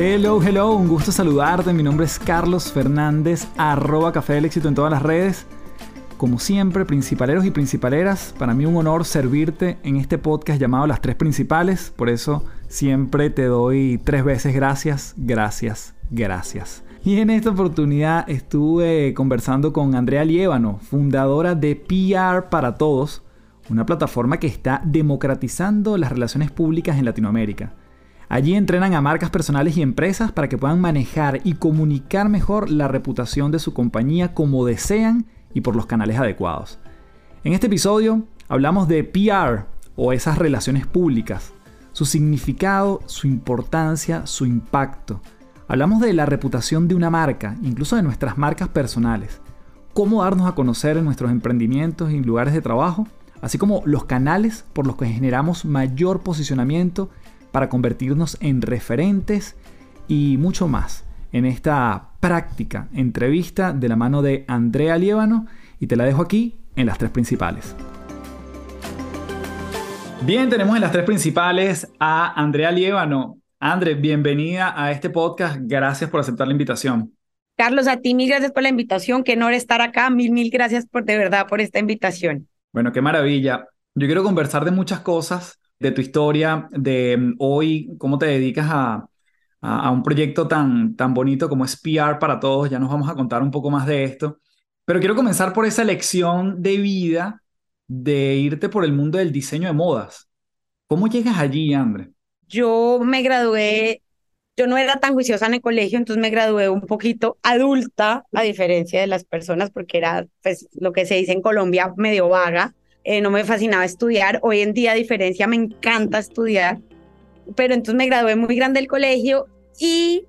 Hello, hello, un gusto saludarte. Mi nombre es Carlos Fernández, arroba Café del Éxito en todas las redes. Como siempre, principaleros y principaleras, para mí un honor servirte en este podcast llamado Las Tres Principales. Por eso siempre te doy tres veces gracias, gracias, gracias. Y en esta oportunidad estuve conversando con Andrea Liévano, fundadora de PR para Todos, una plataforma que está democratizando las relaciones públicas en Latinoamérica. Allí entrenan a marcas personales y empresas para que puedan manejar y comunicar mejor la reputación de su compañía como desean y por los canales adecuados. En este episodio hablamos de PR o esas relaciones públicas, su significado, su importancia, su impacto. Hablamos de la reputación de una marca, incluso de nuestras marcas personales, cómo darnos a conocer en nuestros emprendimientos y lugares de trabajo, así como los canales por los que generamos mayor posicionamiento para convertirnos en referentes y mucho más en esta práctica entrevista de la mano de Andrea Liévano y te la dejo aquí en las tres principales. Bien, tenemos en las tres principales a Andrea Liévano. Andre, bienvenida a este podcast. Gracias por aceptar la invitación. Carlos, a ti mil gracias por la invitación. Qué honor estar acá. Mil, mil gracias por de verdad por esta invitación. Bueno, qué maravilla. Yo quiero conversar de muchas cosas, de tu historia, de mm, hoy, cómo te dedicas a, a, un proyecto tan, tan bonito como es PR para todos. Ya nos vamos a contar un poco más de esto. Pero quiero comenzar por esa lección de vida de irte por el mundo del diseño de modas. ¿Cómo llegas allí, André? Yo me gradué, yo no era tan juiciosa en el colegio, entonces me gradué un poquito adulta, a diferencia de las personas, porque era pues, lo que se dice en Colombia medio vaga. Eh, no me fascinaba estudiar. Hoy en día, a diferencia, me encanta estudiar. Pero entonces me gradué muy grande del colegio y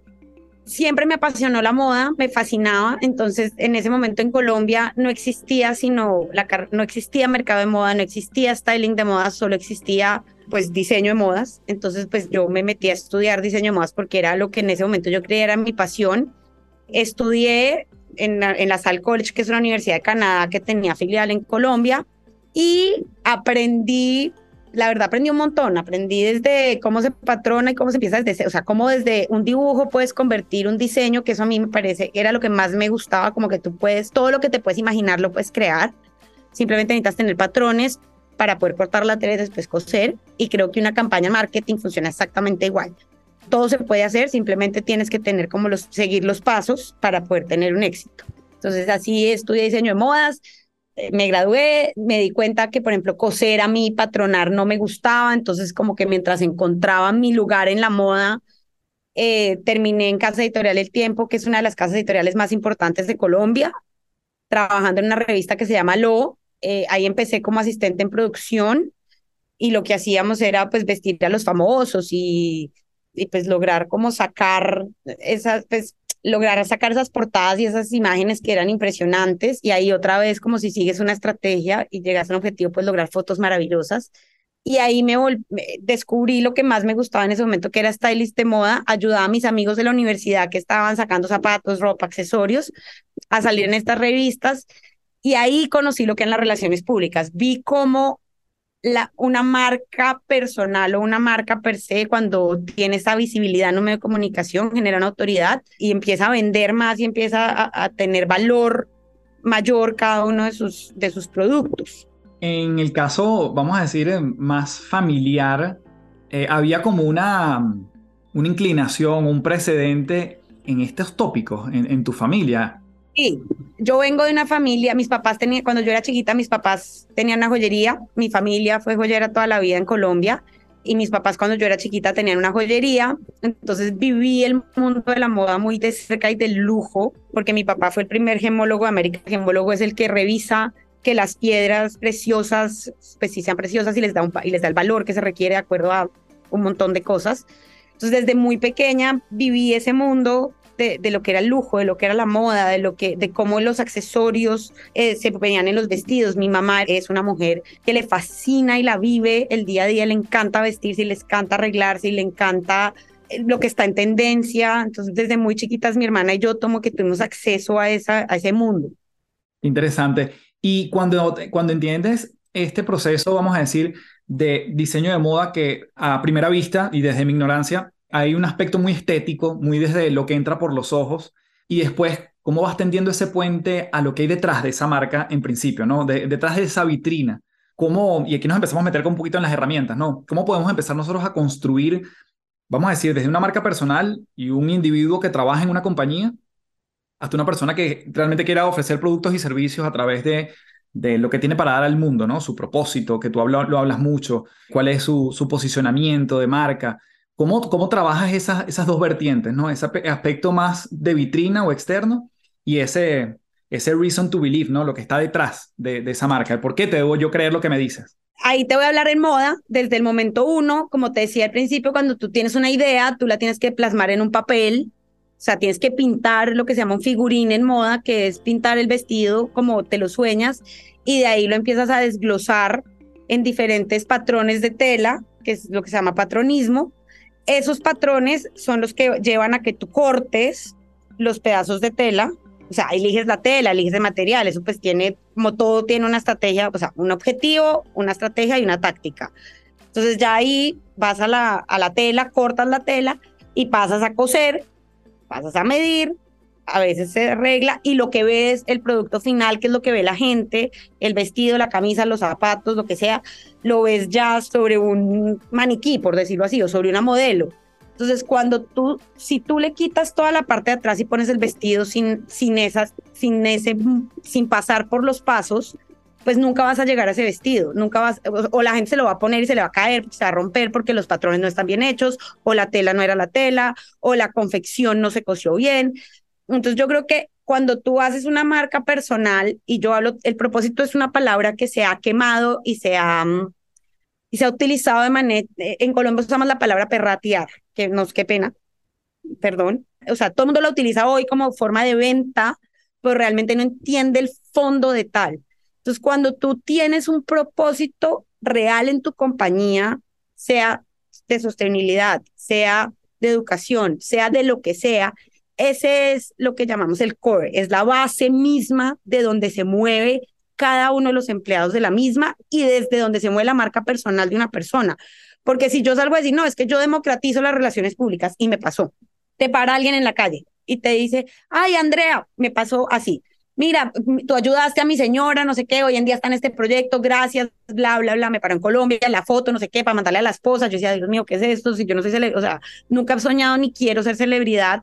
siempre me apasionó la moda, me fascinaba. Entonces, en ese momento en Colombia no existía sino la no existía mercado de moda, no existía styling de moda, solo existía pues diseño de modas. Entonces, pues yo me metí a estudiar diseño de modas porque era lo que en ese momento yo creía era mi pasión. Estudié en la, en la Salle College, que es una universidad de Canadá que tenía filial en Colombia y aprendí, la verdad aprendí un montón, aprendí desde cómo se patrona y cómo se empieza desde, o sea, cómo desde un dibujo puedes convertir un diseño, que eso a mí me parece, era lo que más me gustaba, como que tú puedes, todo lo que te puedes imaginar lo puedes crear, simplemente necesitas tener patrones para poder cortar la tela y después coser, y creo que una campaña marketing funciona exactamente igual. Todo se puede hacer, simplemente tienes que tener como los, seguir los pasos para poder tener un éxito. Entonces así estudié diseño de modas, me gradué, me di cuenta que, por ejemplo, coser a mí, patronar no me gustaba, entonces como que mientras encontraba mi lugar en la moda, eh, terminé en Casa Editorial El Tiempo, que es una de las casas editoriales más importantes de Colombia, trabajando en una revista que se llama Lo, Eh, ahí empecé como asistente en producción y lo que hacíamos era pues vestir a los famosos y, y pues lograr como sacar esas, pues lograr sacar esas portadas y esas imágenes que eran impresionantes y ahí otra vez como si sigues una estrategia y llegas a un objetivo pues lograr fotos maravillosas y ahí me, descubrí lo que más me gustaba en ese momento, que era stylist de moda. Ayudaba a mis amigos de la universidad que estaban sacando zapatos, ropa, accesorios, a salir en estas revistas. Y ahí conocí lo que eran las relaciones públicas. Vi cómo la, una marca personal o una marca per se, cuando tiene esa visibilidad en un medio de comunicación, genera una autoridad y empieza a vender más y empieza a, tener valor mayor cada uno de sus, de sus productos. En el caso, vamos a decir, eh, más familiar, eh, había como una, una inclinación, un precedente en estos tópicos, en, tu familia. Sí, yo vengo de una familia, mis papás tenían, cuando yo era chiquita, mis papás tenían una joyería, mi familia fue joyera toda la vida en Colombia y mis papás cuando yo era chiquita tenían una joyería, entonces viví el mundo de la moda muy de cerca y del lujo, porque mi papá fue el primer gemólogo de América, el gemólogo es el que revisa que las piedras preciosas, pues sí sean preciosas y les da, un, y les da el valor que se requiere de acuerdo a un montón de cosas. Entonces, desde muy pequeña viví ese mundo de, lo que era el lujo, de lo que era la moda, de lo que, de cómo los accesorios eh, se venían en los vestidos. Mi mamá es una mujer que le fascina y la vive el día a día, le encanta vestirse, y le encanta arreglarse, y le encanta eh, lo que está en tendencia. Entonces, desde muy chiquitas, mi hermana y yo tomo que tuvimos acceso a, esa, a ese mundo. Interesante. Y cuando, cuando entiendes este proceso, vamos a decir, de diseño de moda que a primera vista y desde mi ignorancia hay un aspecto muy estético, muy desde lo que entra por los ojos y después cómo vas tendiendo ese puente a lo que hay detrás de esa marca en principio, ¿no? detrás de esa vitrina. ¿Cómo, y aquí nos empezamos a meter un poquito en las herramientas, ¿no? ¿Cómo podemos empezar nosotros a construir, vamos a decir, desde una marca personal y un individuo que trabaja en una compañía hasta una persona que realmente quiera ofrecer productos y servicios a través de, de lo que tiene para dar al mundo, ¿no? Su propósito, que tú lo hablas mucho, cuál es su, su posicionamiento de marca. ¿Cómo, cómo trabajas esas, esas dos vertientes, ¿no? Ese aspecto más de vitrina o externo y ese, ese reason to believe, ¿no? Lo que está detrás de, de esa marca. ¿Por qué te debo yo creer lo que me dices? Ahí te voy a hablar en moda desde el momento uno, como te decía al principio, cuando tú tienes una idea, tú la tienes que plasmar en un papel, o sea, tienes que pintar lo que se llama un figurín en moda, que es pintar el vestido como te lo sueñas, y de ahí lo empiezas a desglosar en diferentes patrones de tela, que es lo que se llama patronismo. Esos patrones son los que llevan a que tú cortes los pedazos de tela, o sea, eliges la tela, eliges el material, eso pues tiene, como todo tiene una estrategia, o sea, un objetivo, una estrategia y una táctica. Entonces ya ahí vas a la, a la tela, cortas la tela y pasas a coser pasas a medir, a veces se arregla y lo que ves el producto final, que es lo que ve la gente, el vestido, la camisa, los zapatos, lo que sea, lo ves ya sobre un maniquí, por decirlo así, o sobre una modelo. Entonces, cuando tú, si tú le quitas toda la parte de atrás y pones el vestido sin, sin esas, sin ese, sin pasar por los pasos, pues nunca vas a llegar a ese vestido, nunca vas, o la gente se lo va a poner y se le va a caer, se va a romper porque los patrones no están bien hechos, o la tela no era la tela, o la confección no se cosió bien. Entonces yo creo que cuando tú haces una marca personal, y yo hablo, el propósito es una palabra que se ha quemado y se ha, mm, y se ha utilizado de manera, en Colombia usamos la palabra perratear, que nos, qué pena, perdón, o sea, todo el mundo la utiliza hoy como forma de venta, pero realmente no entiende el fondo de tal. Entonces, cuando tú tienes un propósito real en tu compañía, sea de sostenibilidad, sea de educación, sea de lo que sea, ese es lo que llamamos el core, es la base misma de donde se mueve cada uno de los empleados de la misma y desde donde se mueve la marca personal de una persona. Porque si yo salgo a decir, no, es que yo democratizo las relaciones públicas y me pasó, te para alguien en la calle y te dice, ay, Andrea, me pasó así mira, tú ayudaste a mi señora, no sé qué, hoy en día está en este proyecto, gracias, bla, bla, bla, me paró en Colombia, la foto, no sé qué, para mandarle a la esposa, yo decía, Dios mío, ¿qué es esto? Si yo no soy celebridad, o sea, nunca he soñado ni quiero ser celebridad,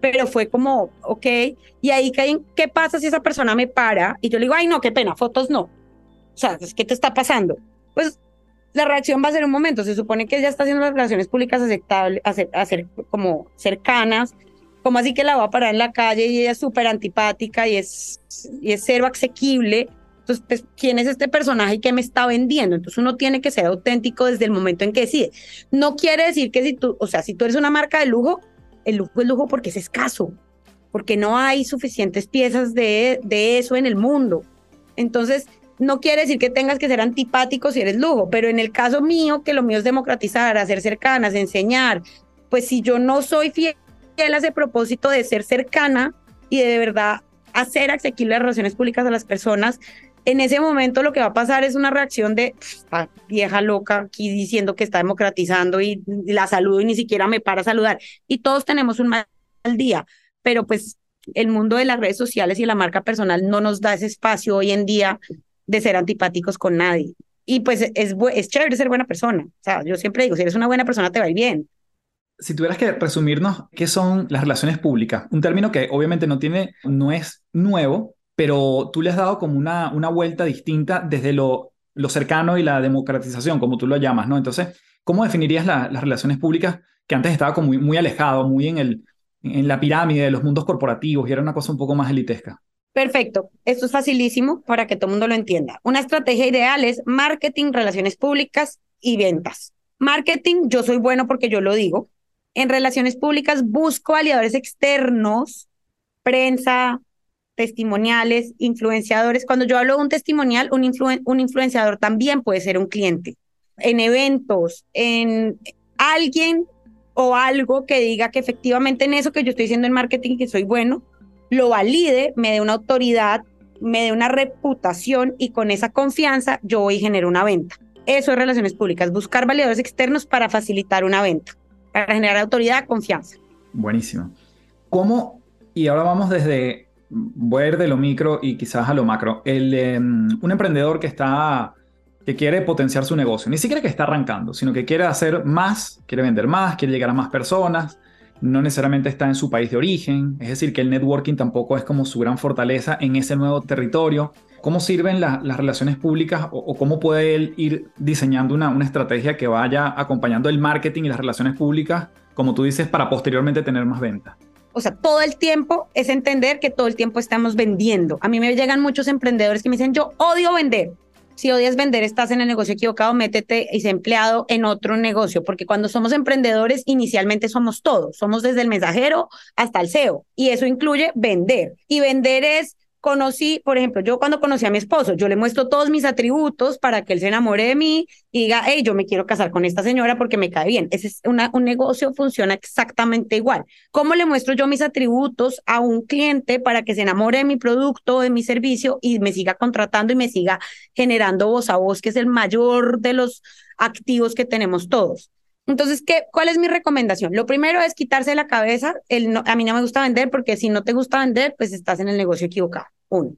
pero fue como, ok, y ahí caen, ¿qué pasa si esa persona me para? Y yo le digo, ay, no, qué pena, fotos no. O sea, ¿qué te está pasando? Pues la reacción va a ser un momento, se supone que ella está haciendo las relaciones públicas aceptables, hacer, hacer como cercanas, como así que la va a parar en la calle y ella es súper antipática y es, y es cero asequible? Entonces pues, ¿quién es este personaje y qué me está vendiendo? Entonces, uno tiene que ser auténtico desde el momento en que decide. No quiere decir que si tú, o sea, si tú eres una marca de lujo, el lujo es lujo porque es escaso, porque no hay suficientes piezas de, de eso en el mundo. Entonces, no quiere decir que tengas que ser antipático si eres lujo, pero en el caso mío, que lo mío es democratizar, hacer cercanas, enseñar, pues si yo no soy fiel a ese propósito de ser cercana y de, verdad hacer asequibles las relaciones públicas a las personas, en ese momento lo que va a pasar es una reacción de vieja loca aquí diciendo que está democratizando y, la saludo y ni siquiera me para saludar. Y todos tenemos un mal día, pero pues el mundo de las redes sociales y la marca personal no nos da ese espacio hoy en día de ser antipáticos con nadie. Y pues es, es chévere ser buena persona. O sea, yo siempre digo, si eres una buena persona te va a ir bien si tuvieras que resumirnos qué son las relaciones públicas, un término que obviamente no tiene, no es nuevo, pero tú le has dado como una, una vuelta distinta desde lo, lo cercano y la democratización, como tú lo llamas, ¿no? Entonces, ¿cómo definirías las relaciones públicas que antes estaba como muy, muy alejado, muy en, el, en la pirámide de los mundos corporativos y era una cosa un poco más elitesca? Perfecto, esto es facilísimo para que todo el mundo lo entienda. Una estrategia ideal es marketing, relaciones públicas y ventas. Marketing, yo soy bueno porque yo lo digo, en relaciones públicas busco aliadores externos, prensa, testimoniales, influenciadores. Cuando yo hablo de un testimonial, un, un influenciador también puede ser un cliente. En eventos, en alguien o algo que diga que efectivamente en eso que yo estoy diciendo en marketing, que soy bueno, lo valide, me dé una autoridad, me dé una reputación y con esa confianza yo voy a generar una venta. Eso es relaciones públicas, buscar validadores externos para facilitar una venta para generar autoridad, confianza. Buenísimo. ¿Cómo, y ahora vamos desde, voy a ir de lo micro y quizás a lo macro, em, un emprendedor que está, que quiere potenciar su negocio, ni siquiera que está arrancando, sino que quiere hacer más, quiere vender más, quiere llegar a más personas, no necesariamente está en su país de origen, es decir, que el networking tampoco es como su gran fortaleza en ese nuevo territorio. ¿Cómo sirven las relaciones públicas o, cómo puede él ir diseñando una, una estrategia que vaya acompañando el marketing y las relaciones públicas, como tú dices, para posteriormente tener más ventas? O sea, todo el tiempo es entender que todo el tiempo estamos vendiendo. A mí me llegan muchos emprendedores que me dicen, yo odio vender. Si odias vender, estás en el negocio equivocado, métete y sé empleado en otro negocio, porque cuando somos emprendedores, inicialmente somos todos, somos desde el mensajero hasta el SEO, y eso incluye vender. Y vender es conocí, por ejemplo, yo cuando conocí a mi esposo, yo le muestro todos mis atributos para que él se enamore de mí y diga, hey, yo me quiero casar con esta señora porque me cae bien. Ese es un negocio funciona exactamente igual. ¿Cómo le muestro yo mis atributos a un cliente para que se enamore de mi producto, de mi servicio y me siga contratando y me siga generando voz a voz, que es el mayor de los activos que tenemos todos? Entonces, ¿qué, ¿cuál es mi recomendación? Lo primero es quitarse la cabeza. El a mí no me gusta vender porque si no te gusta vender, pues estás en el negocio equivocado. Uno.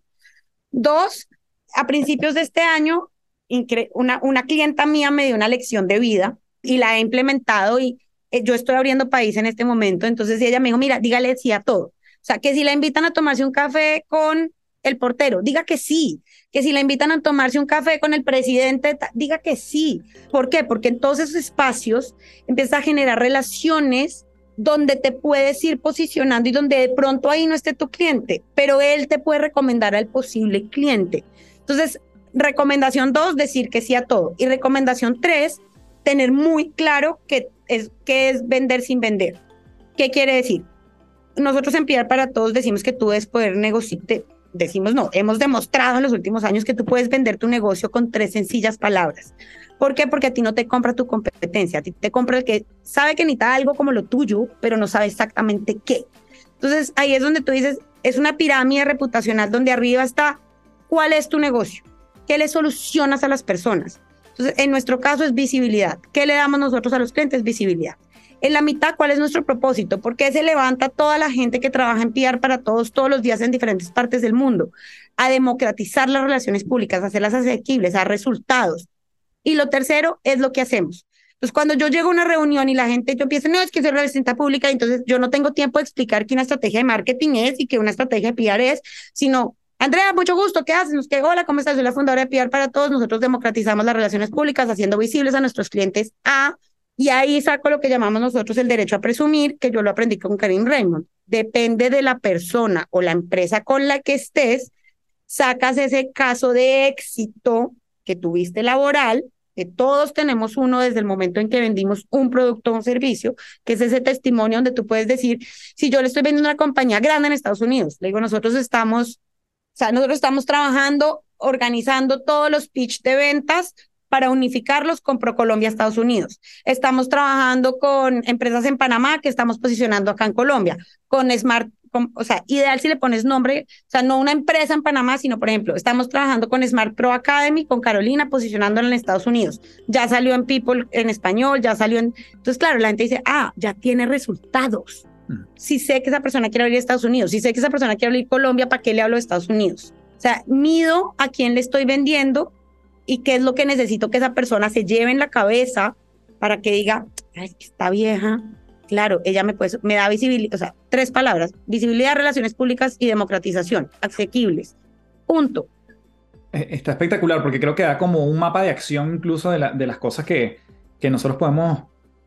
Dos, a principios de este año, una, una clienta mía me dio una lección de vida y la he implementado y eh, yo estoy abriendo país en este momento. Entonces ella me dijo, mira, dígale sí a todo. O sea, que si la invitan a tomarse un café con el portero, diga que sí, que si la invitan a tomarse un café con el presidente, diga que sí. ¿Por qué? Porque en todos esos espacios empieza a generar relaciones donde te puedes ir posicionando y donde de pronto ahí no esté tu cliente, pero él te puede recomendar al posible cliente. Entonces, recomendación dos, decir que sí a todo. Y recomendación tres, tener muy claro qué es, qué es vender sin vender. ¿Qué quiere decir? Nosotros en Piar para Todos decimos que tú debes poder negociar, decimos no, hemos demostrado en los últimos años que tú puedes vender tu negocio con tres sencillas palabras. ¿Por qué? Porque a ti no te compra tu competencia, a ti te compra el que sabe que necesita algo como lo tuyo, pero no sabe exactamente qué. Entonces ahí es donde tú dices, es una pirámide reputacional donde arriba está cuál es tu negocio, qué le solucionas a las personas. Entonces, en nuestro caso es visibilidad. ¿Qué le damos nosotros a los clientes? Visibilidad. En la mitad, ¿cuál es nuestro propósito? ¿Por qué se levanta toda la gente que trabaja en PR para todos todos los días en diferentes partes del mundo? A democratizar las relaciones públicas, hacerlas asequibles, a resultados. Y lo tercero es lo que hacemos. Entonces, cuando yo llego a una reunión y la gente, yo empiezo, no, es que soy representante pública, entonces yo no tengo tiempo de explicar qué una estrategia de marketing es y qué una estrategia de PR es, sino, Andrea, mucho gusto, ¿qué haces? Que, Hola, ¿cómo estás? Soy la fundadora de PR para todos. Nosotros democratizamos las relaciones públicas, haciendo visibles a nuestros clientes a y ahí saco lo que llamamos nosotros el derecho a presumir, que yo lo aprendí con Karim Raymond. Depende de la persona o la empresa con la que estés, sacas ese caso de éxito que tuviste laboral, que todos tenemos uno desde el momento en que vendimos un producto o un servicio, que es ese testimonio donde tú puedes decir, si yo le estoy vendiendo una compañía grande en Estados Unidos, le digo, nosotros estamos, o sea, nosotros estamos trabajando, organizando todos los pitch de ventas para unificarlos con ProColombia Estados Unidos. Estamos trabajando con empresas en Panamá que estamos posicionando acá en Colombia, con Smart o sea, ideal si le pones nombre, o sea, no una empresa en Panamá, sino, por ejemplo, estamos trabajando con Smart Pro Academy, con Carolina, posicionándola en Estados Unidos. Ya salió en People en español, ya salió en... Entonces, claro, la gente dice, ah, ya tiene resultados. Mm. Si sé que esa persona quiere abrir Estados Unidos, si sé que esa persona quiere abrir Colombia, ¿para qué le hablo de Estados Unidos? O sea, mido a quién le estoy vendiendo y qué es lo que necesito que esa persona se lleve en la cabeza para que diga, ay, está vieja, Claro, ella me, puede, me da visibilidad, o sea, tres palabras, visibilidad, relaciones públicas y democratización, asequibles. Punto. Eh, está espectacular porque creo que da como un mapa de acción incluso de, las cosas que, que nosotros podemos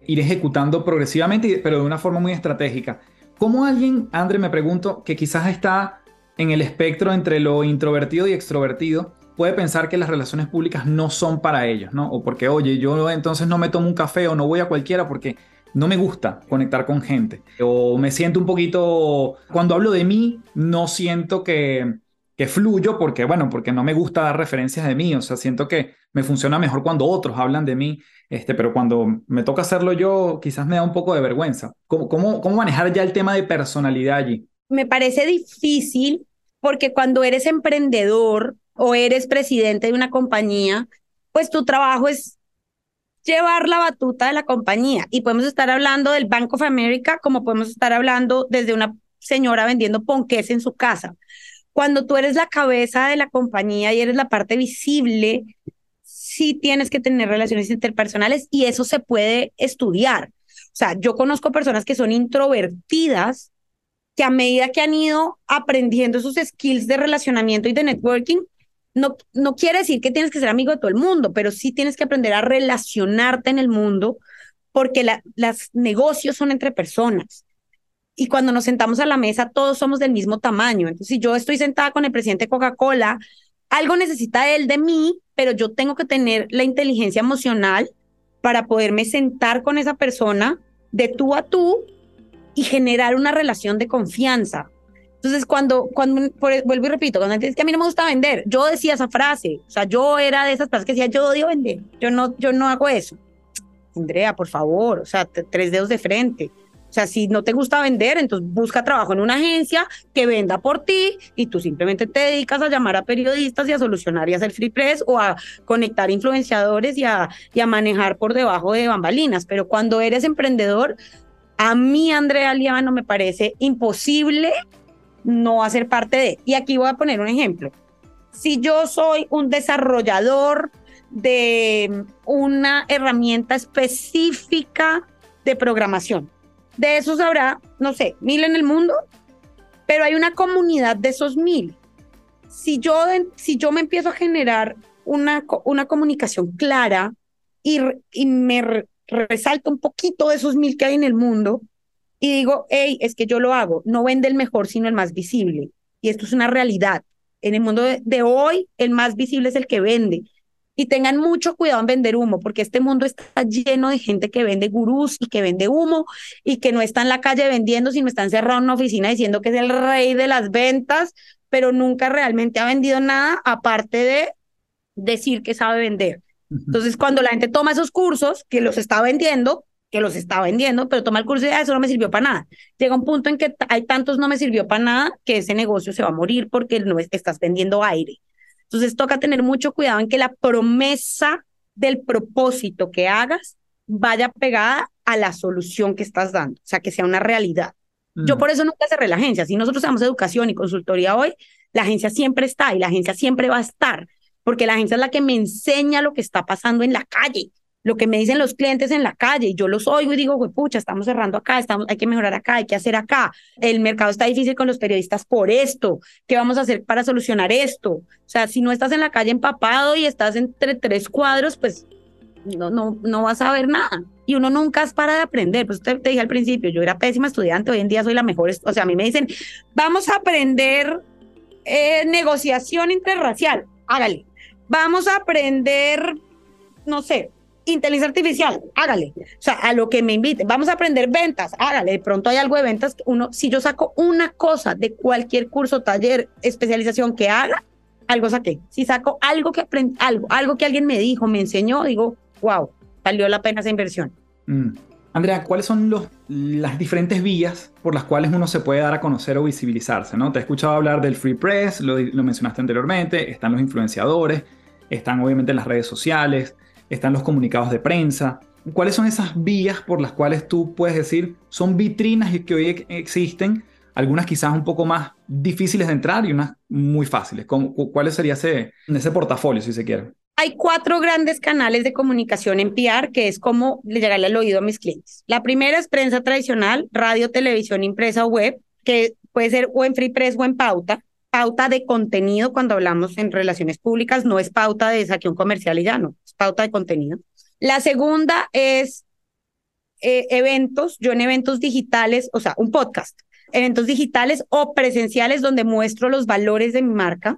ir ejecutando progresivamente, pero de una forma muy estratégica. ¿Cómo alguien, André, me pregunto, que quizás está en el espectro entre lo introvertido y extrovertido, puede pensar que las relaciones públicas no son para ellos, ¿no? O porque, oye, yo entonces no me tomo un café o no voy a cualquiera porque no me gusta conectar con gente. O me siento un poquito, cuando hablo de mí, no siento que, que fluyo porque, bueno, porque no me gusta dar referencias de mí. O sea, siento que me funciona mejor cuando otros hablan de mí. Este, pero cuando me toca hacerlo yo, quizás me da un poco de vergüenza. ¿Cómo, cómo, cómo manejar ya el tema de personalidad allí? Me parece difícil porque cuando eres emprendedor o eres presidente de una compañía, pues tu trabajo es llevar la batuta de la compañía. Y podemos estar hablando del Bank of America como podemos estar hablando desde una señora vendiendo ponques en su casa. Cuando tú eres la cabeza de la compañía y eres la parte visible, sí tienes que tener relaciones interpersonales y eso se puede estudiar. O sea, yo conozco personas que son introvertidas que a medida que han ido aprendiendo esos skills de relacionamiento y de networking, no, no quiere decir que tienes que ser amigo de todo el mundo, pero sí tienes que aprender a relacionarte en el mundo porque los negocios son entre personas. Y cuando nos sentamos a la mesa, todos somos del mismo tamaño. Entonces, si yo estoy sentada con el presidente de Coca-Cola, algo necesita él de mí, pero yo tengo que tener la inteligencia emocional para poderme sentar con esa persona de tú a tú y generar una relación de confianza. Entonces, cuando, cuando vuelvo y repito, cuando dice que a mí no me gusta vender, yo decía esa frase, o sea, yo era de esas personas que decía, yo odio vender, yo no, yo no hago eso. Andrea, por favor, o sea, tres dedos de frente. O sea, si no te gusta vender, entonces busca trabajo en una agencia que venda por ti y tú simplemente te dedicas a llamar a periodistas y a solucionar y a hacer free press o a conectar influenciadores y a, y a manejar por debajo de bambalinas. Pero cuando eres emprendedor, a mí, Andrea no me parece imposible no hacer parte de. Y aquí voy a poner un ejemplo. Si yo soy un desarrollador de una herramienta específica de programación, de esos habrá, no sé, mil en el mundo, pero hay una comunidad de esos mil. Si yo, si yo me empiezo a generar una, una comunicación clara y, y me resalto un poquito de esos mil que hay en el mundo, y digo, hey, es que yo lo hago, no vende el mejor, sino el más visible. Y esto es una realidad. En el mundo de, hoy, el más visible es el que vende. Y tengan mucho cuidado en vender humo, porque este mundo está lleno de gente que vende gurús y que vende humo y que no está en la calle vendiendo, sino está encerrado en una oficina diciendo que es el rey de las ventas, pero nunca realmente ha vendido nada aparte de decir que sabe vender. Entonces, cuando la gente toma esos cursos que los está vendiendo, que los está vendiendo, pero toma el curso y ah, eso no me sirvió para nada. Llega un punto en que hay tantos no me sirvió para nada que ese negocio se va a morir porque no estás vendiendo aire. Entonces toca tener mucho cuidado en que la promesa del propósito que hagas vaya pegada a la solución que estás dando, o sea, que sea una realidad. Yo mm. por eso nunca cerré la agencia. Si nosotros damos educación y consultoría hoy, la agencia siempre está y la agencia siempre va a estar, porque la agencia es la que me enseña lo que está pasando en la calle lo que me dicen los clientes en la calle, yo los oigo y digo, pucha, estamos cerrando acá, estamos, hay que mejorar acá, hay que hacer acá, el mercado está difícil con los periodistas por esto, ¿qué vamos a hacer para solucionar esto? O sea, si no estás en la calle empapado y estás entre tres cuadros, pues no, no, no vas a ver nada. Y uno nunca para de aprender. Pues te, te dije al principio, yo era pésima estudiante, hoy en día soy la mejor. O sea, a mí me dicen, vamos a aprender eh, negociación interracial, hágale. Vamos a aprender, no sé, inteligencia artificial, hágale. O sea, a lo que me invite. Vamos a aprender ventas, hágale. De pronto hay algo de ventas. Uno, si yo saco una cosa de cualquier curso, taller, especialización que haga, algo saqué. Si saco algo que aprendí, algo, algo que alguien me dijo, me enseñó, digo, wow, valió la pena esa inversión. Mm. Andrea, ¿cuáles son los, las diferentes vías por las cuales uno se puede dar a conocer o visibilizarse? ¿no? Te he escuchado hablar del free press, lo, lo mencionaste anteriormente, están los influenciadores, están obviamente las redes sociales, están los comunicados de prensa. ¿Cuáles son esas vías por las cuales tú puedes decir son vitrinas que hoy existen? Algunas quizás un poco más difíciles de entrar y unas muy fáciles. ¿Cuál sería ese, ese portafolio, si se quiere? Hay cuatro grandes canales de comunicación en PR, que es como llegarle al oído a mis clientes. La primera es prensa tradicional, radio, televisión, impresa o web, que puede ser o en Free Press o en pauta. Pauta de contenido cuando hablamos en relaciones públicas, no es pauta de saque un comercial y ya no, es pauta de contenido. La segunda es eh, eventos, yo en eventos digitales, o sea, un podcast, eventos digitales o presenciales donde muestro los valores de mi marca.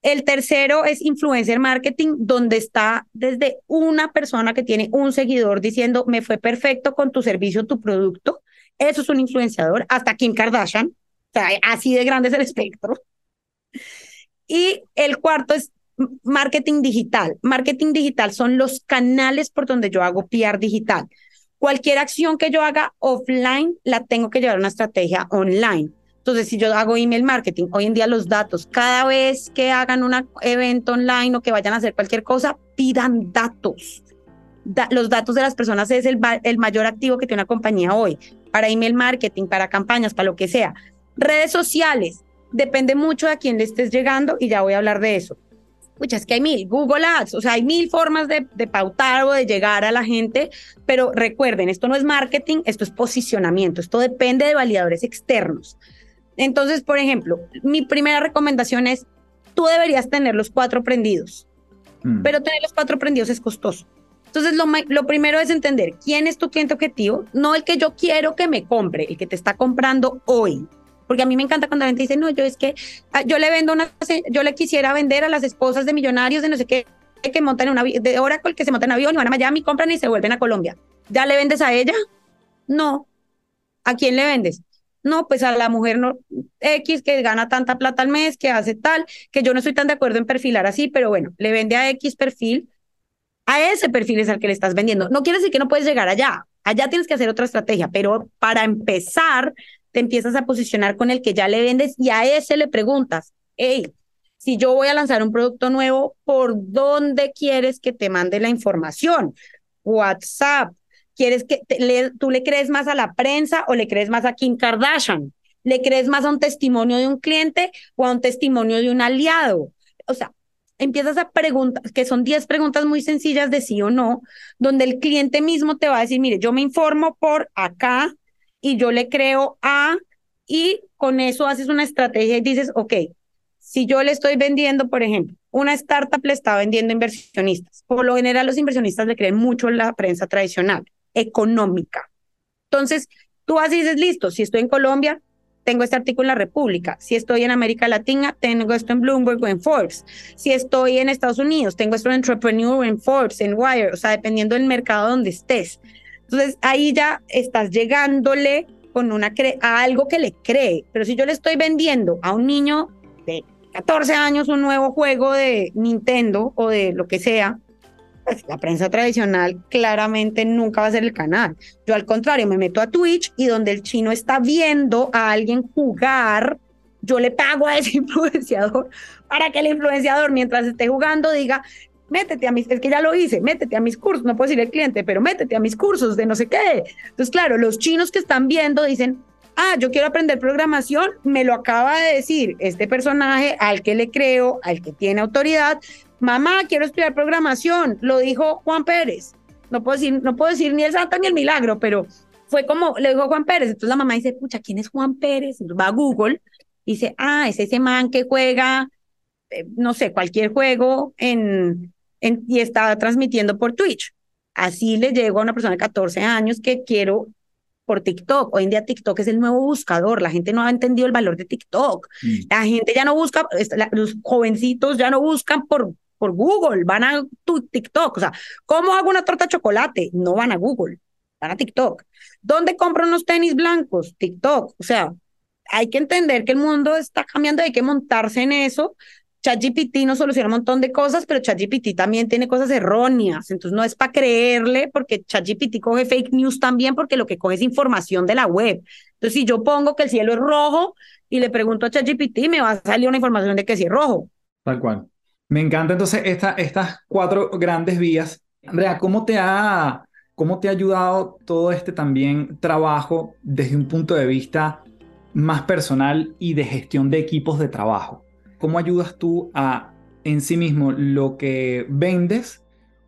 El tercero es influencer marketing, donde está desde una persona que tiene un seguidor diciendo, me fue perfecto con tu servicio, tu producto. Eso es un influenciador, hasta Kim Kardashian. O sea, así de grande es el espectro. Y el cuarto es marketing digital. Marketing digital son los canales por donde yo hago PR digital. Cualquier acción que yo haga offline la tengo que llevar a una estrategia online. Entonces, si yo hago email marketing, hoy en día los datos, cada vez que hagan un evento online o que vayan a hacer cualquier cosa, pidan datos. los datos de las personas es el, el mayor activo que tiene una compañía hoy, para email marketing, para campañas, para lo que sea. Redes sociales, depende mucho de a quién le estés llegando y ya voy a hablar de eso. Pucha, es que hay mil, Google Ads, o sea, hay mil formas de, de, pautar o de llegar a la gente, pero recuerden, esto no es marketing, esto es posicionamiento, esto depende de validadores externos. Entonces, por ejemplo, mi primera recomendación es, tú deberías tener los cuatro prendidos, mm. pero tener los cuatro prendidos es costoso. Entonces, lo, lo, primero es entender quién es tu cliente objetivo, no el que yo quiero que me compre, el que te está comprando hoy. Porque a mí me encanta cuando la gente dice, no, yo es que ah, yo le vendo una, yo le quisiera vender a las esposas de millonarios de no sé qué, que montan en una, de Oracle, que se montan en avión y van a Miami, compran y se vuelven a Colombia. ¿Ya le vendes a ella? No. ¿A quién le vendes? no, pues a la mujer no, X que gana tanta plata al mes, que hace tal, que yo no estoy tan de acuerdo en perfilar así, pero bueno, le vende a X perfil, a ese perfil es al que le estás vendiendo. No quiere decir que no puedes llegar allá, allá tienes que hacer otra estrategia, pero para empezar, te empiezas a posicionar con el que ya le vendes y a ese le preguntas, hey, si yo voy a lanzar un producto nuevo, ¿por dónde quieres que te mande la información? WhatsApp, ¿Quieres que tú le crees más a la prensa o le crees más a Kim Kardashian? ¿Le crees más a un testimonio de un cliente o a un testimonio de un aliado? O sea, empiezas a preguntar, que son 10 preguntas muy sencillas de sí o no, donde el cliente mismo te va a decir, mire, yo me informo por acá y yo le creo a, y con eso haces una estrategia y dices, ok, si yo le estoy vendiendo, por ejemplo, una startup le está vendiendo inversionistas, por lo general los inversionistas le creen mucho la prensa tradicional económica. Entonces, tú así dices, listo, si estoy en Colombia, tengo este artículo en La República. Si estoy en América Latina, tengo esto en Bloomberg o en Forbes. Si estoy en Estados Unidos, tengo esto en Entrepreneur, en Forbes, en Wire, o sea, dependiendo del mercado donde estés. Entonces, ahí ya estás llegándole con una a algo que le cree. Pero si yo le estoy vendiendo a un niño de 14 años un nuevo juego de Nintendo o de lo que sea, pues, la prensa tradicional claramente nunca va a ser el canal. Yo al contrario, me meto a Twitch y donde el chino está viendo a alguien jugar, yo le pago a ese influenciador para que el influenciador mientras esté jugando diga, métete a mis, es que ya lo hice, métete a mis cursos, no puedo decir el cliente, pero métete a mis cursos de no sé qué. Entonces, claro, los chinos que están viendo dicen, ah, yo quiero aprender programación, me lo acaba de decir este personaje al que le creo, al que tiene autoridad, mamá, quiero estudiar programación, lo dijo Juan Pérez. No puedo decir, no puedo decir ni el santo ni el milagro, pero fue como le dijo Juan Pérez. Entonces la mamá dice, pucha, ¿quién es Juan Pérez? va a Google dice, ah, es ese man que juega, eh, no sé, cualquier juego en, en, y está transmitiendo por Twitch. Así le llego a una persona de 14 años que quiero por TikTok. Hoy en día TikTok es el nuevo buscador. La gente no ha entendido el valor de TikTok. Mm. La gente ya no busca, los jovencitos ya no buscan por, por Google, van a tu TikTok. O sea, ¿cómo hago una torta de chocolate? No van a Google, van a TikTok. ¿Dónde compro unos tenis blancos? TikTok. O sea, hay que entender que el mundo está cambiando, hay que montarse en eso ChatGPT no soluciona un montón de cosas, pero ChatGPT también tiene cosas erróneas. Entonces no es para creerle, porque ChatGPT coge fake news también, porque lo que coge es información de la web. Entonces, si yo pongo que el cielo es rojo y le pregunto a ChatGPT, me va a salir una información de que sí es rojo. Tal cual. Me encanta entonces esta, estas cuatro grandes vías. Andrea, ¿cómo te ha, cómo te ha ayudado todo este también trabajo desde un punto de vista más personal y de gestión de equipos de trabajo? ¿Cómo ayudas tú a en sí mismo lo que vendes?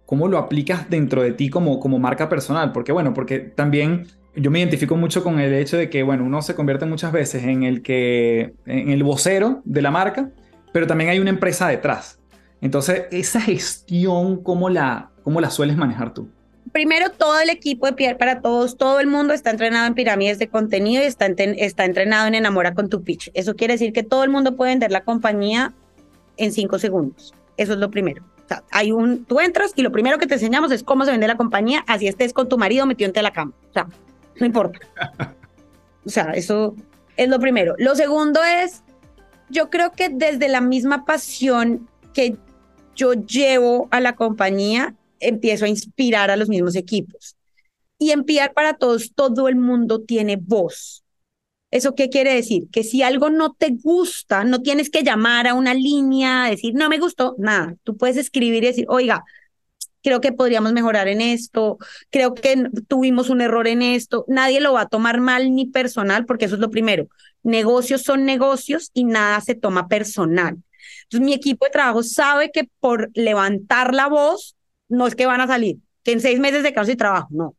¿Cómo lo aplicas dentro de ti como, como marca personal? Porque bueno, porque también yo me identifico mucho con el hecho de que, bueno, uno se convierte muchas veces en el que, en el vocero de la marca, pero también hay una empresa detrás. Entonces, esa gestión, ¿cómo la, cómo la sueles manejar tú? Primero todo el equipo de Pierre para Todos, todo el mundo está entrenado en pirámides de contenido y está, está entrenado en Enamora con tu pitch. Eso quiere decir que todo el mundo puede vender la compañía en cinco segundos. Eso es lo primero. O sea, hay un, tú entras y lo primero que te enseñamos es cómo se vende la compañía, así estés con tu marido metido entre la cama. O sea, no importa. O sea, eso es lo primero. Lo segundo es, yo creo que desde la misma pasión que yo llevo a la compañía, empiezo a inspirar a los mismos equipos. Y en para Todos, todo el mundo tiene voz. ¿Eso qué quiere decir? Que si algo no te gusta, no tienes que llamar a una línea, decir, no me gustó, nada. Tú puedes escribir y decir, oiga, creo que podríamos mejorar en esto, creo que tuvimos un error en esto. Nadie lo va a tomar mal ni personal, porque eso es lo primero. Negocios son negocios y nada se toma personal. Entonces, mi equipo de trabajo sabe que por levantar la voz no es que van a salir, que en seis meses de caso y trabajo, no.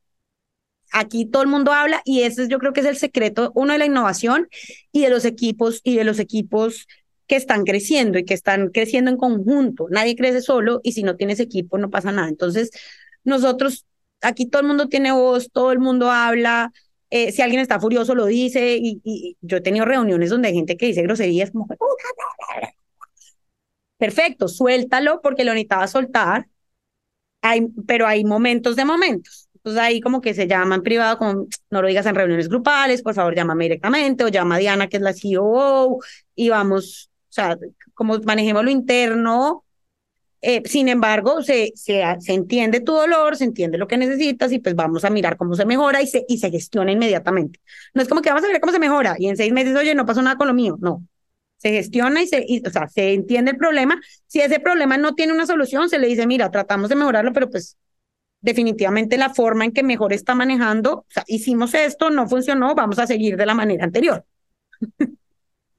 Aquí todo el mundo habla y ese yo creo que es el secreto, uno de la innovación y de los equipos y de los equipos que están creciendo y que están creciendo en conjunto. Nadie crece solo y si no tienes equipo no pasa nada. Entonces, nosotros, aquí todo el mundo tiene voz, todo el mundo habla. Eh, si alguien está furioso, lo dice. Y, y, yo he tenido reuniones donde hay gente que dice groserías como, perfecto, suéltalo porque lo necesitaba soltar hay, pero hay momentos de momentos. Entonces ahí como que se llama en privado, como no lo digas en reuniones grupales, por favor llámame directamente o llama a Diana, que es la CEO, y vamos, o sea, como manejemos lo interno. Eh, sin embargo, se, se, se entiende tu dolor, se entiende lo que necesitas y pues vamos a mirar cómo se mejora y se, y se gestiona inmediatamente. No es como que vamos a ver cómo se mejora y en seis meses, oye, no pasó nada con lo mío. No, se gestiona y se, o sea, se entiende el problema. Si ese problema no tiene una solución, se le dice, mira, tratamos de mejorarlo, pero pues definitivamente la forma en que mejor está manejando, o sea, hicimos esto, no funcionó, vamos a seguir de la manera anterior.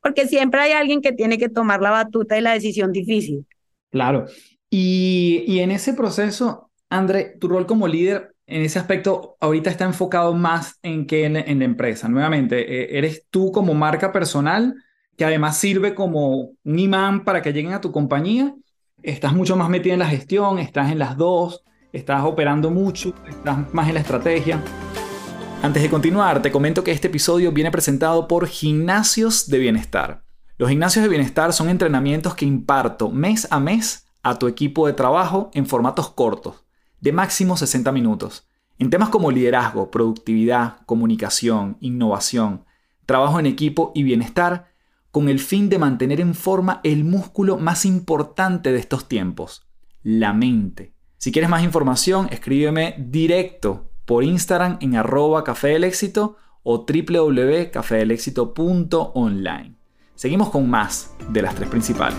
Porque siempre hay alguien que tiene que tomar la batuta y la decisión difícil. Claro. Y, y en ese proceso, André, tu rol como líder en ese aspecto ahorita está enfocado más en que en, la empresa. Nuevamente, eh, ¿eres tú como marca personal? Que además sirve como un imán para que lleguen a tu compañía. Estás mucho más metido en la gestión, estás en las dos, estás operando mucho, estás más en la estrategia. Antes de continuar, te comento que este episodio viene presentado por Gimnasios de Bienestar. Los gimnasios de bienestar son entrenamientos que imparto mes a mes a tu equipo de trabajo en formatos cortos, de máximo 60 minutos, en temas como liderazgo, productividad, comunicación, innovación, trabajo en equipo y bienestar con el fin de mantener en forma el músculo más importante de estos tiempos, la mente. Si quieres más información, escríbeme directo por Instagram en arroba café del éxito o www.cafedelexito.online. Seguimos con más de las tres principales.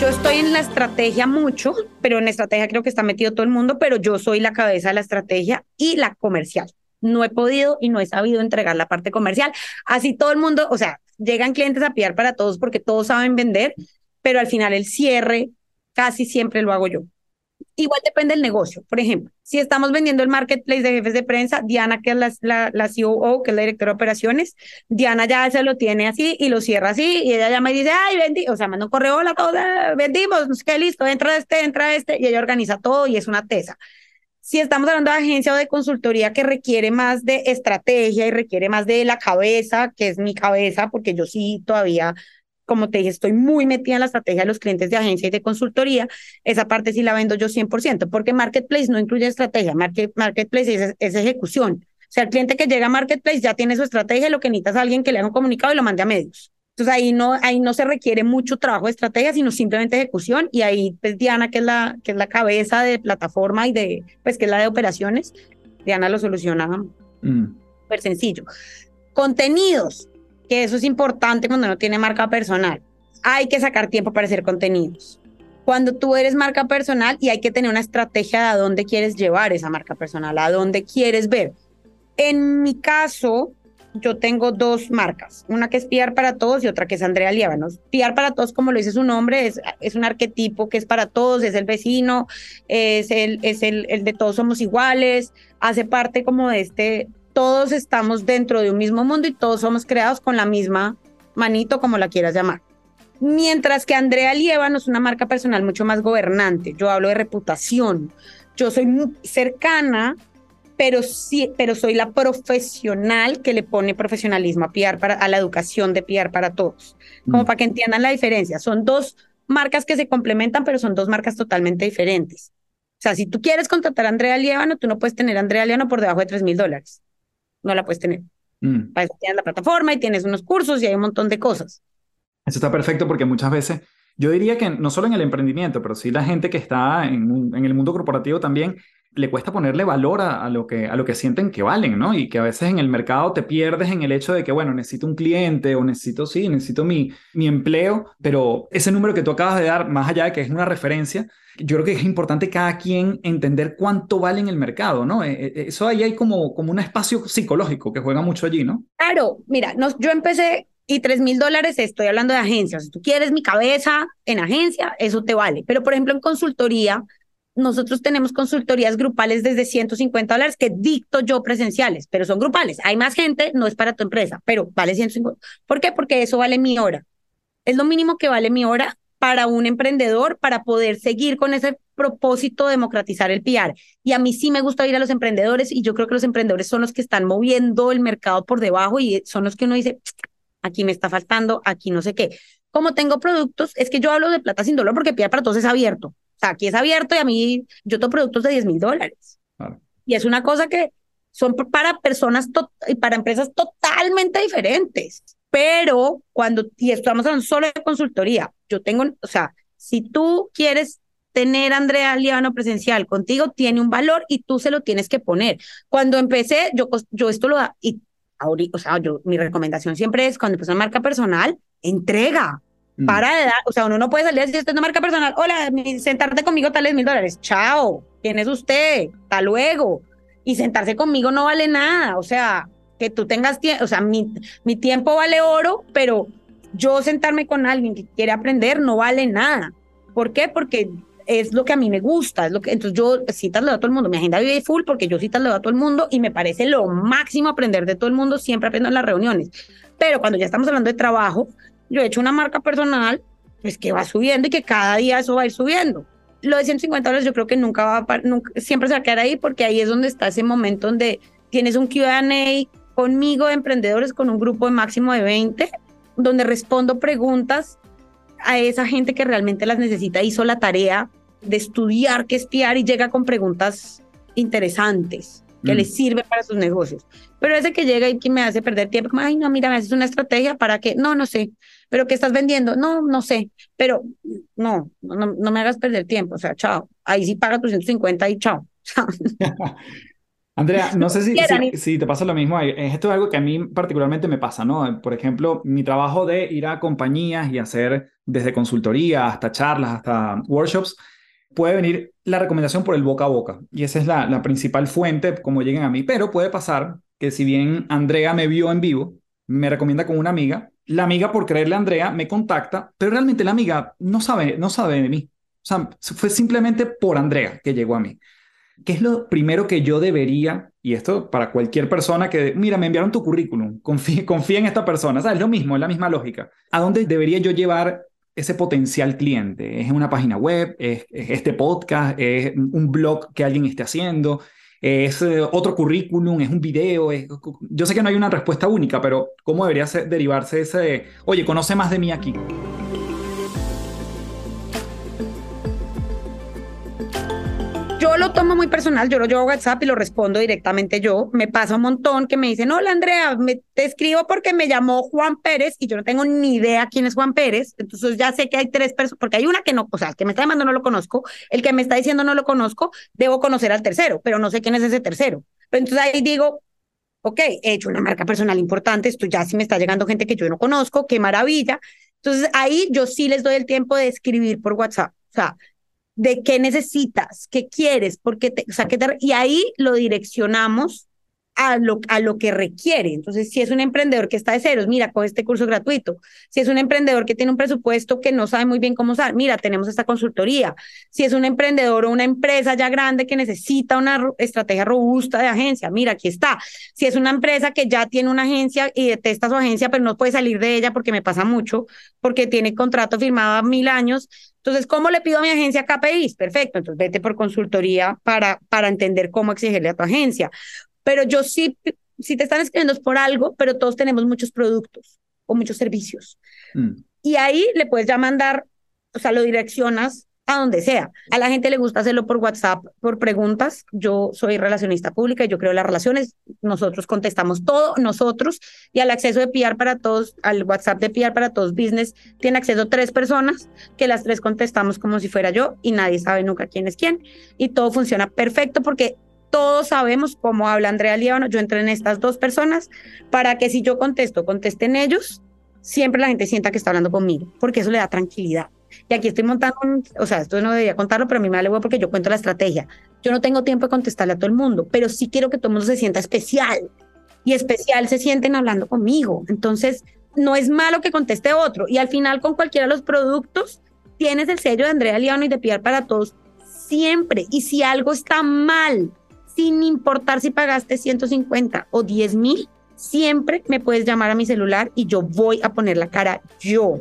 Yo estoy en la estrategia mucho, pero en la estrategia creo que está metido todo el mundo, pero yo soy la cabeza de la estrategia y la comercial. No he podido y no he sabido entregar la parte comercial. Así todo el mundo, o sea, llegan clientes a pillar para todos porque todos saben vender, pero al final el cierre casi siempre lo hago yo. Igual depende del negocio. Por ejemplo, si estamos vendiendo el marketplace de jefes de prensa, Diana, que es la, la, la COO, que es la directora de operaciones, Diana ya se lo tiene así y lo cierra así y ella ya me dice, ay, vendí, o sea, manda un correo, hola, todo, vendimos, no sé qué, listo, entra este, entra este y ella organiza todo y es una tesa. Si estamos hablando de agencia o de consultoría que requiere más de estrategia y requiere más de la cabeza, que es mi cabeza, porque yo sí todavía como te dije, estoy muy metida en la estrategia de los clientes de agencia y de consultoría, esa parte sí la vendo yo 100%, porque Marketplace no incluye estrategia, Marketplace es, es, ejecución. O sea, el cliente que llega a Marketplace ya tiene su estrategia, lo que necesita es alguien que le haga un comunicado y lo mande a medios. Entonces ahí no, ahí no se requiere mucho trabajo de estrategia, sino simplemente ejecución. Y ahí, pues Diana, que es la, que es la cabeza de plataforma y de, pues que es la de operaciones, Diana lo soluciona mm. súper sencillo. Contenidos que eso es importante cuando no tiene marca personal. Hay que sacar tiempo para hacer contenidos. Cuando tú eres marca personal y hay que tener una estrategia de a dónde quieres llevar esa marca personal, a dónde quieres ver. En mi caso, yo tengo dos marcas, una que es PR para todos y otra que es Andrea Liévanos. PR para todos, como lo dice su nombre, es, es un arquetipo que es para todos, es el vecino, es, el, es el, el de todos somos iguales, hace parte como de este todos estamos dentro de un mismo mundo y todos somos creados con la misma manito, como la quieras llamar. Mientras que Andrea Lievano es una marca personal mucho más gobernante. Yo hablo de reputación. Yo soy muy cercana, pero sí, pero soy la profesional que le pone profesionalismo a PR para a la educación de PR para todos. Como mm. para que entiendan la diferencia. Son dos marcas que se complementan, pero son dos marcas totalmente diferentes. O sea, si tú quieres contratar a Andrea Lievano, tú no puedes tener a Andrea Lievano por debajo de 3 mil dólares no la puedes tener. Mm. Para eso tienes la plataforma y tienes unos cursos y hay un montón de cosas. Eso está perfecto porque muchas veces, yo diría que no solo en el emprendimiento, pero sí la gente que está en, en el mundo corporativo también, le cuesta ponerle valor a, lo que, a lo que sienten que valen, ¿no? Y que a veces en el mercado te pierdes en el hecho de que, bueno, necesito un cliente o necesito, sí, necesito mi, mi empleo, pero ese número que tú acabas de dar, más allá de que es una referencia, yo creo que es importante cada quien entender cuánto vale en el mercado, ¿no? Eh, eh, eso ahí hay como, como un espacio psicológico que juega mucho allí, ¿no? Claro, mira, yo empecé y tres mil dólares, estoy hablando de agencias. Si tú quieres mi cabeza en agencia, eso te vale. Pero, por ejemplo, en consultoría, nosotros tenemos consultorías grupales desde 150 dólares que dicto yo presenciales, pero son grupales. Hay más gente, no es para tu empresa, pero vale 150. ¿Por qué? Porque eso vale mi hora. Es lo mínimo que vale mi hora para un emprendedor para poder seguir con ese propósito de democratizar el PR. Y a mí sí me gusta ir a los emprendedores y yo creo que los emprendedores son los que están moviendo el mercado por debajo y son los que uno dice, aquí me está faltando, aquí no sé qué. Como tengo productos, es que yo hablo de plata sin dolor porque PR para todos es abierto. O sea, aquí es abierto y a mí yo tengo productos de 10 mil dólares. Y es una cosa que son para personas y para empresas totalmente diferentes. Pero cuando, y estamos hablando solo de consultoría, yo tengo, o sea, si tú quieres tener a Andrea Liano presencial contigo, tiene un valor y tú se lo tienes que poner. Cuando empecé, yo, yo esto lo, y ahorita, o sea, yo, mi recomendación siempre es cuando empezó una marca personal, entrega. Mm. Para de dar, o sea, uno no puede salir si usted una marca personal, hola, sentarte conmigo tales mil dólares, chao, ¿quién es usted? Hasta luego. Y sentarse conmigo no vale nada, o sea, que tú tengas tiempo, o sea, mi, mi tiempo vale oro, pero yo sentarme con alguien que quiere aprender no vale nada. ¿Por qué? Porque es lo que a mí me gusta, es lo que, entonces yo citas le a todo el mundo, mi agenda vive full porque yo citas le a todo el mundo y me parece lo máximo aprender de todo el mundo, siempre aprendo en las reuniones. Pero cuando ya estamos hablando de trabajo, yo he hecho una marca personal, pues que va subiendo y que cada día eso va a ir subiendo. Lo de 150 dólares yo creo que nunca va a, nunca, siempre se va a quedar ahí porque ahí es donde está ese momento donde tienes un Q&A conmigo de emprendedores con un grupo de máximo de 20, donde respondo preguntas a esa gente que realmente las necesita, hizo la tarea de estudiar qué espiar y llega con preguntas interesantes que mm. sirven para sus negocios. Pero ese que llega y que me hace perder tiempo, como, ay, no, mira, me haces una estrategia para que, no, no sé, pero ¿qué estás vendiendo? No, no sé, pero no, no, no me hagas perder tiempo, o sea, chao, ahí sí paga tus 150 y chao. Andrea, no sé si, si, te pasa lo mismo. Esto es algo que a mí particularmente me pasa, ¿no? Por ejemplo, mi trabajo de ir a compañías y hacer desde consultoría hasta charlas, hasta workshops, puede venir la recomendación por el boca a boca. Y esa es la, principal fuente como lleguen a mí. Pero puede pasar que si bien Andrea me vio en vivo, me recomienda con una amiga, la amiga por creerle a Andrea me contacta, pero realmente la amiga no sabe, no sabe de mí. O sea, fue simplemente por Andrea que llegó a mí. ¿Qué es lo primero que yo debería, y esto para cualquier persona que, mira, me enviaron tu currículum, confía, confía en esta persona, ¿sabes? Es lo mismo, es la misma lógica. ¿A dónde debería yo llevar ese potencial cliente? ¿Es una página web? ¿Es, este podcast? ¿Es un blog que alguien esté haciendo? ¿Es eh, otro currículum? ¿Es un video? Yo sé que no hay una respuesta única, pero ¿cómo debería derivarse ese, oye, conoce más de mí aquí? Yo lo tomo muy personal, yo lo llevo a WhatsApp y lo respondo directamente yo. Me pasa un montón que me dicen, hola Andrea, me, te escribo porque me llamó Juan Pérez y yo no tengo ni idea quién es Juan Pérez. Entonces ya sé que hay tres personas, porque hay una que no, o sea, el que me está llamando no lo conozco, el que me está diciendo no lo conozco, debo conocer al tercero, pero no sé quién es ese tercero. entonces ahí digo, ok, he hecho una marca personal importante, esto ya sí me está llegando gente que yo no conozco, qué maravilla. Entonces ahí yo sí les doy el tiempo de escribir por WhatsApp. O sea, de qué necesitas, qué quieres, porque te, o sea, te, y ahí lo direccionamos a lo, a lo que requiere. Entonces, si es un emprendedor que está de ceros, mira, con este curso gratuito. Si es un emprendedor que tiene un presupuesto que no sabe muy bien cómo usar, mira, tenemos esta consultoría. Si es un emprendedor o una empresa ya grande que necesita una estrategia robusta de agencia, mira, aquí está. Si es una empresa que ya tiene una agencia y detesta su agencia, pero no puede salir de ella porque me pasa mucho, porque tiene contrato firmado a mil años, entonces, ¿cómo le pido a mi agencia KPIs? Perfecto, entonces vete por consultoría para, para entender cómo exigirle a tu agencia. Pero yo sí, si te están escribiendo es por algo, pero todos tenemos muchos productos o muchos servicios. Mm. Y ahí le puedes ya mandar, o sea, lo direccionas a donde sea. A la gente le gusta hacerlo por WhatsApp, por preguntas. Yo soy relacionista pública y yo creo las relaciones. Nosotros contestamos todo, nosotros. Y al acceso de PR para todos, al WhatsApp de PR para todos business, tiene acceso tres personas, que las tres contestamos como si fuera yo y nadie sabe nunca quién es quién. Y todo funciona perfecto porque todos sabemos cómo habla Andrea Líbano. Yo entré en estas dos personas para que si yo contesto, contesten ellos, siempre la gente sienta que está hablando conmigo, porque eso le da tranquilidad. Y aquí estoy montando, o sea, esto no debería contarlo, pero a mí me vale porque yo cuento la estrategia. Yo no tengo tiempo de contestarle a todo el mundo, pero sí quiero que todo el mundo se sienta especial. Y especial se sienten hablando conmigo. Entonces, no es malo que conteste otro. Y al final, con cualquiera de los productos, tienes el sello de Andrea Liano y de Piar para Todos siempre. Y si algo está mal, sin importar si pagaste 150 o 10 mil, siempre me puedes llamar a mi celular y yo voy a poner la cara yo,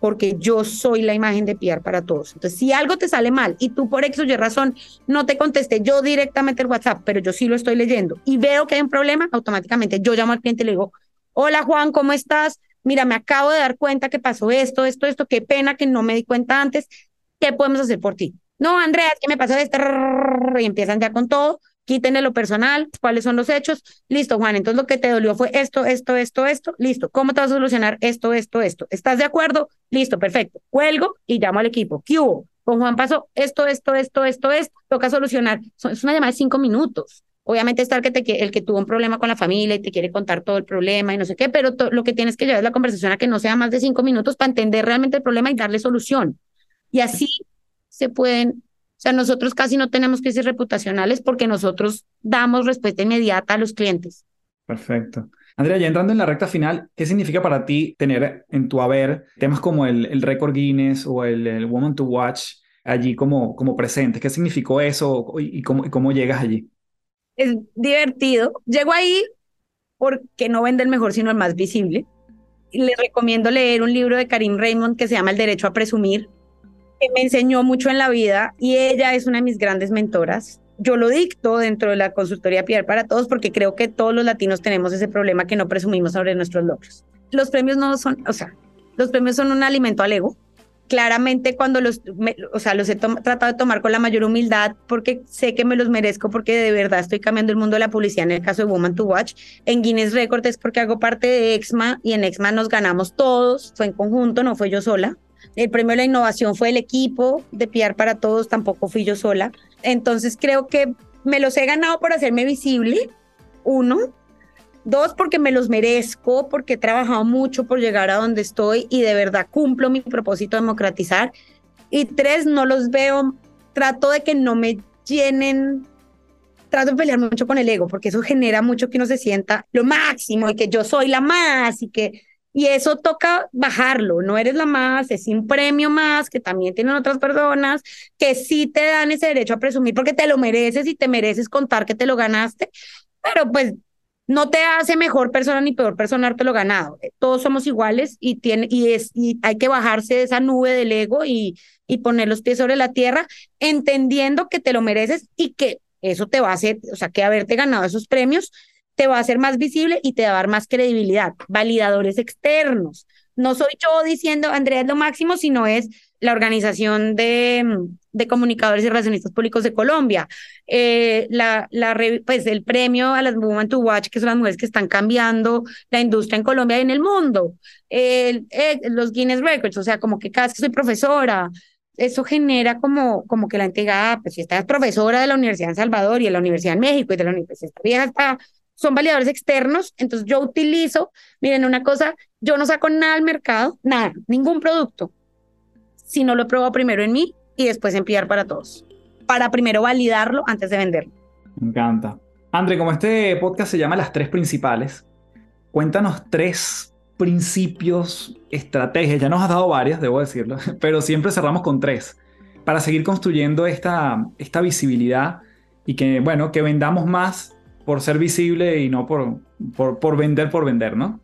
porque yo soy la imagen de PR para todos. Entonces, si algo te sale mal y tú por X o Y razón no te contesté yo directamente el WhatsApp, pero yo sí lo estoy leyendo y veo que hay un problema, automáticamente yo llamo al cliente y le digo, hola Juan, ¿cómo estás? Mira, me acabo de dar cuenta que pasó esto, esto, esto, qué pena que no me di cuenta antes, ¿qué podemos hacer por ti? No, Andrea, es que me pasó esto y empiezan ya con todo quítenle lo personal, cuáles son los hechos, listo, Juan, entonces lo que te dolió fue esto, esto, esto, esto, listo, ¿cómo te vas a solucionar esto, esto, esto? ¿Estás de acuerdo? Listo, perfecto, cuelgo y llamo al equipo, ¿qué hubo? Con Juan pasó esto, esto, esto, esto, esto, toca solucionar, es una llamada de cinco minutos. Obviamente está el que, te, el que tuvo un problema con la familia y te quiere contar todo el problema y no sé qué, pero lo que tienes que llevar es la conversación a que no sea más de cinco minutos para entender realmente el problema y darle solución. Y así se pueden o sea, nosotros casi no tenemos crisis reputacionales porque nosotros damos respuesta inmediata a los clientes. Perfecto. Andrea, ya entrando en la recta final, ¿qué significa para ti tener en tu haber temas como el, el récord Guinness o el, el, Woman to Watch allí como, como presentes? ¿Qué significó eso y, cómo, y cómo llegas allí? Es divertido. Llego ahí porque no vende el mejor, sino el más visible. Les recomiendo leer un libro de Karim Raymond que se llama El Derecho a Presumir me enseñó mucho en la vida y ella es una de mis grandes mentoras. Yo lo dicto dentro de la consultoría PR para todos porque creo que todos los latinos tenemos ese problema que no presumimos sobre nuestros logros. Los premios no son, o sea, los premios son un alimento al ego. Claramente cuando los, o sea, los he tratado de tomar con la mayor humildad porque sé que me los merezco porque de verdad estoy cambiando el mundo de la publicidad en el caso de Woman to Watch. En Guinness Records es porque hago parte de EXMA y en EXMA nos ganamos todos, fue en conjunto, no fue yo sola. El premio de la innovación fue el equipo de PR para todos, tampoco fui yo sola. Entonces creo que me los he ganado por hacerme visible, uno. Dos, porque me los merezco, porque he trabajado mucho por llegar a donde estoy y de verdad cumplo mi propósito de democratizar. Y tres, no los veo, trato de que no me llenen, trato de pelear mucho con el ego, porque eso genera mucho que uno se sienta lo máximo y que yo soy la más y que y eso toca bajarlo, no eres la más, es un premio más que también tienen otras personas que sí te dan ese derecho a presumir porque te lo mereces y te mereces contar que te lo ganaste, pero pues no te hace mejor persona ni peor persona lo ganado. Todos somos iguales y, tiene, y, es, y hay que bajarse de esa nube del ego y, y poner los pies sobre la tierra, entendiendo que te lo mereces y que eso te va a hacer, o sea, que haberte ganado esos premios te va a hacer más visible y te va a dar más credibilidad. Validadores externos. No soy yo diciendo Andrea es lo máximo, sino es la Organización de, de Comunicadores y Relacionistas Públicos de Colombia, eh, la, la, pues el premio a las Women to Watch, que son las mujeres que están cambiando la industria en Colombia y en el mundo, eh, los Guinness Records, o sea, como que cada vez que soy profesora, eso genera como, como que la entidad, ah, pues si estás profesora de la Universidad de Salvador y de la Universidad de México y de la Universidad, esta vieja está son validadores externos, entonces yo utilizo, miren una cosa, yo no saco nada al mercado, nada, ningún producto, si no lo he primero en mí y después enviar para todos, para primero validarlo antes de venderlo. Me encanta. André, como este podcast se llama Las Tres Principales, cuéntanos tres principios, estrategias, ya nos has dado varias, debo decirlo, pero siempre cerramos con tres, para seguir construyendo esta, esta visibilidad y que, bueno, que vendamos más por ser visible y no por, por, por vender por vender, ¿no?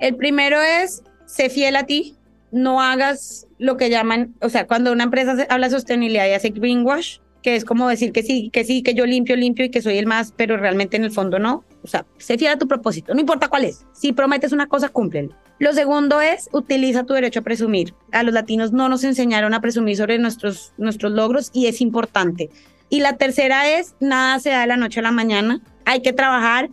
El primero es, sé fiel a ti, no hagas lo que llaman, o sea, cuando una empresa habla de sostenibilidad y hace greenwash, que es como decir que sí, que sí, que yo limpio, limpio y que soy el más, pero realmente en el fondo no. O sea, sé fiel a tu propósito, no importa cuál es. Si prometes una cosa, cúmplelo. Lo segundo es, utiliza tu derecho a presumir. A los latinos no nos enseñaron a presumir sobre nuestros, nuestros logros y es importante. Y la tercera es, nada se da de la noche a la mañana hay que trabajar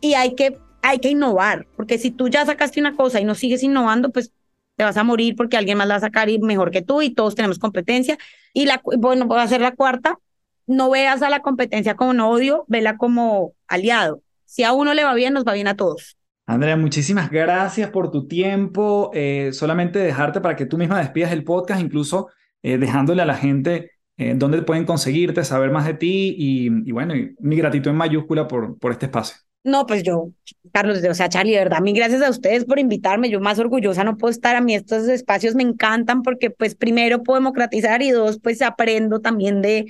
y hay que, hay que innovar, porque si tú ya sacaste una cosa y no sigues innovando, pues te vas a morir porque alguien más la va a sacar y mejor que tú y todos tenemos competencia. Y la, bueno, voy a hacer la cuarta, no veas a la competencia como un odio, vela como aliado. Si a uno le va bien, nos va bien a todos. Andrea, muchísimas gracias por tu tiempo. Eh, solamente dejarte para que tú misma despidas el podcast, incluso eh, dejándole a la gente eh, dónde pueden conseguirte, saber más de ti y, bueno, mi gratitud en mayúscula por, por este espacio. No, pues yo, Carlos, o sea, Charlie, de verdad, mil gracias a ustedes por invitarme. Yo más orgullosa no puedo estar. A mí estos espacios me encantan porque, pues, primero puedo democratizar y dos, pues, aprendo también de,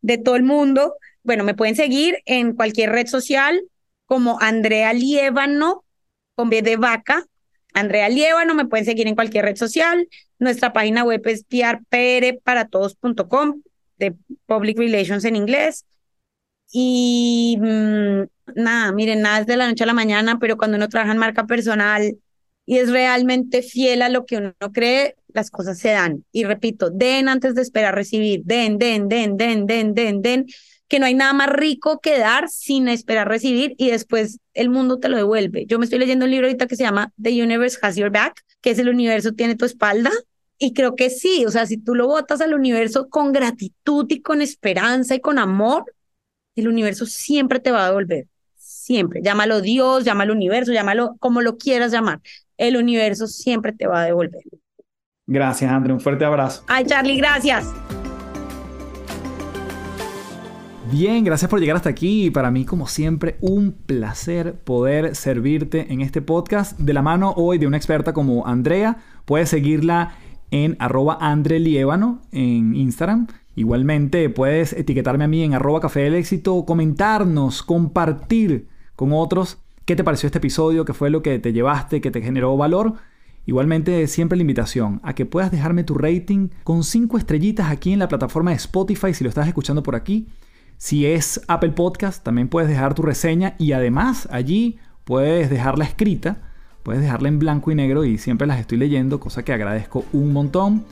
de todo el mundo. Bueno, me pueden seguir en cualquier red social como Andrea Liévano, con B de vaca. Andrea Liévano, me pueden seguir en cualquier red social. Nuestra página web es piarpereparatodos.com de Public Relations en inglés. Y mm, nada, miren, nada es de la noche a la mañana, pero cuando uno trabaja en marca personal y es realmente fiel a lo que uno cree, las cosas se dan. Y repito, den antes de esperar recibir, den, den, den, den, den, den, den, que no hay nada más rico que dar sin esperar recibir y después el mundo te lo devuelve. Yo me estoy leyendo un libro ahorita que se llama The Universe Has Your Back, que es el universo tiene tu espalda y creo que sí, o sea, si tú lo botas al universo con gratitud y con esperanza y con amor, el universo siempre te va a devolver. Siempre. Llámalo Dios, llámalo universo, llámalo como lo quieras llamar. El universo siempre te va a devolver. Gracias, André. Un fuerte abrazo. Ay, Charlie, gracias. Bien, gracias por llegar hasta aquí para mí como siempre un placer poder servirte en este podcast de la mano hoy de una experta como Andrea. Puedes seguirla en arroba en Instagram. Igualmente puedes etiquetarme a mí en arroba café del éxito, comentarnos, compartir con otros qué te pareció este episodio, qué fue lo que te llevaste, que te generó valor. Igualmente siempre la invitación a que puedas dejarme tu rating con 5 estrellitas aquí en la plataforma de Spotify si lo estás escuchando por aquí. Si es Apple Podcast, también puedes dejar tu reseña y además allí puedes dejarla escrita Puedes dejarla en blanco y negro y siempre las estoy leyendo, cosa que agradezco un montón.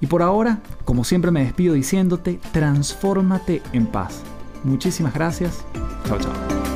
Y por ahora, como siempre me despido diciéndote, transfórmate en paz. Muchísimas gracias. Chao, chao.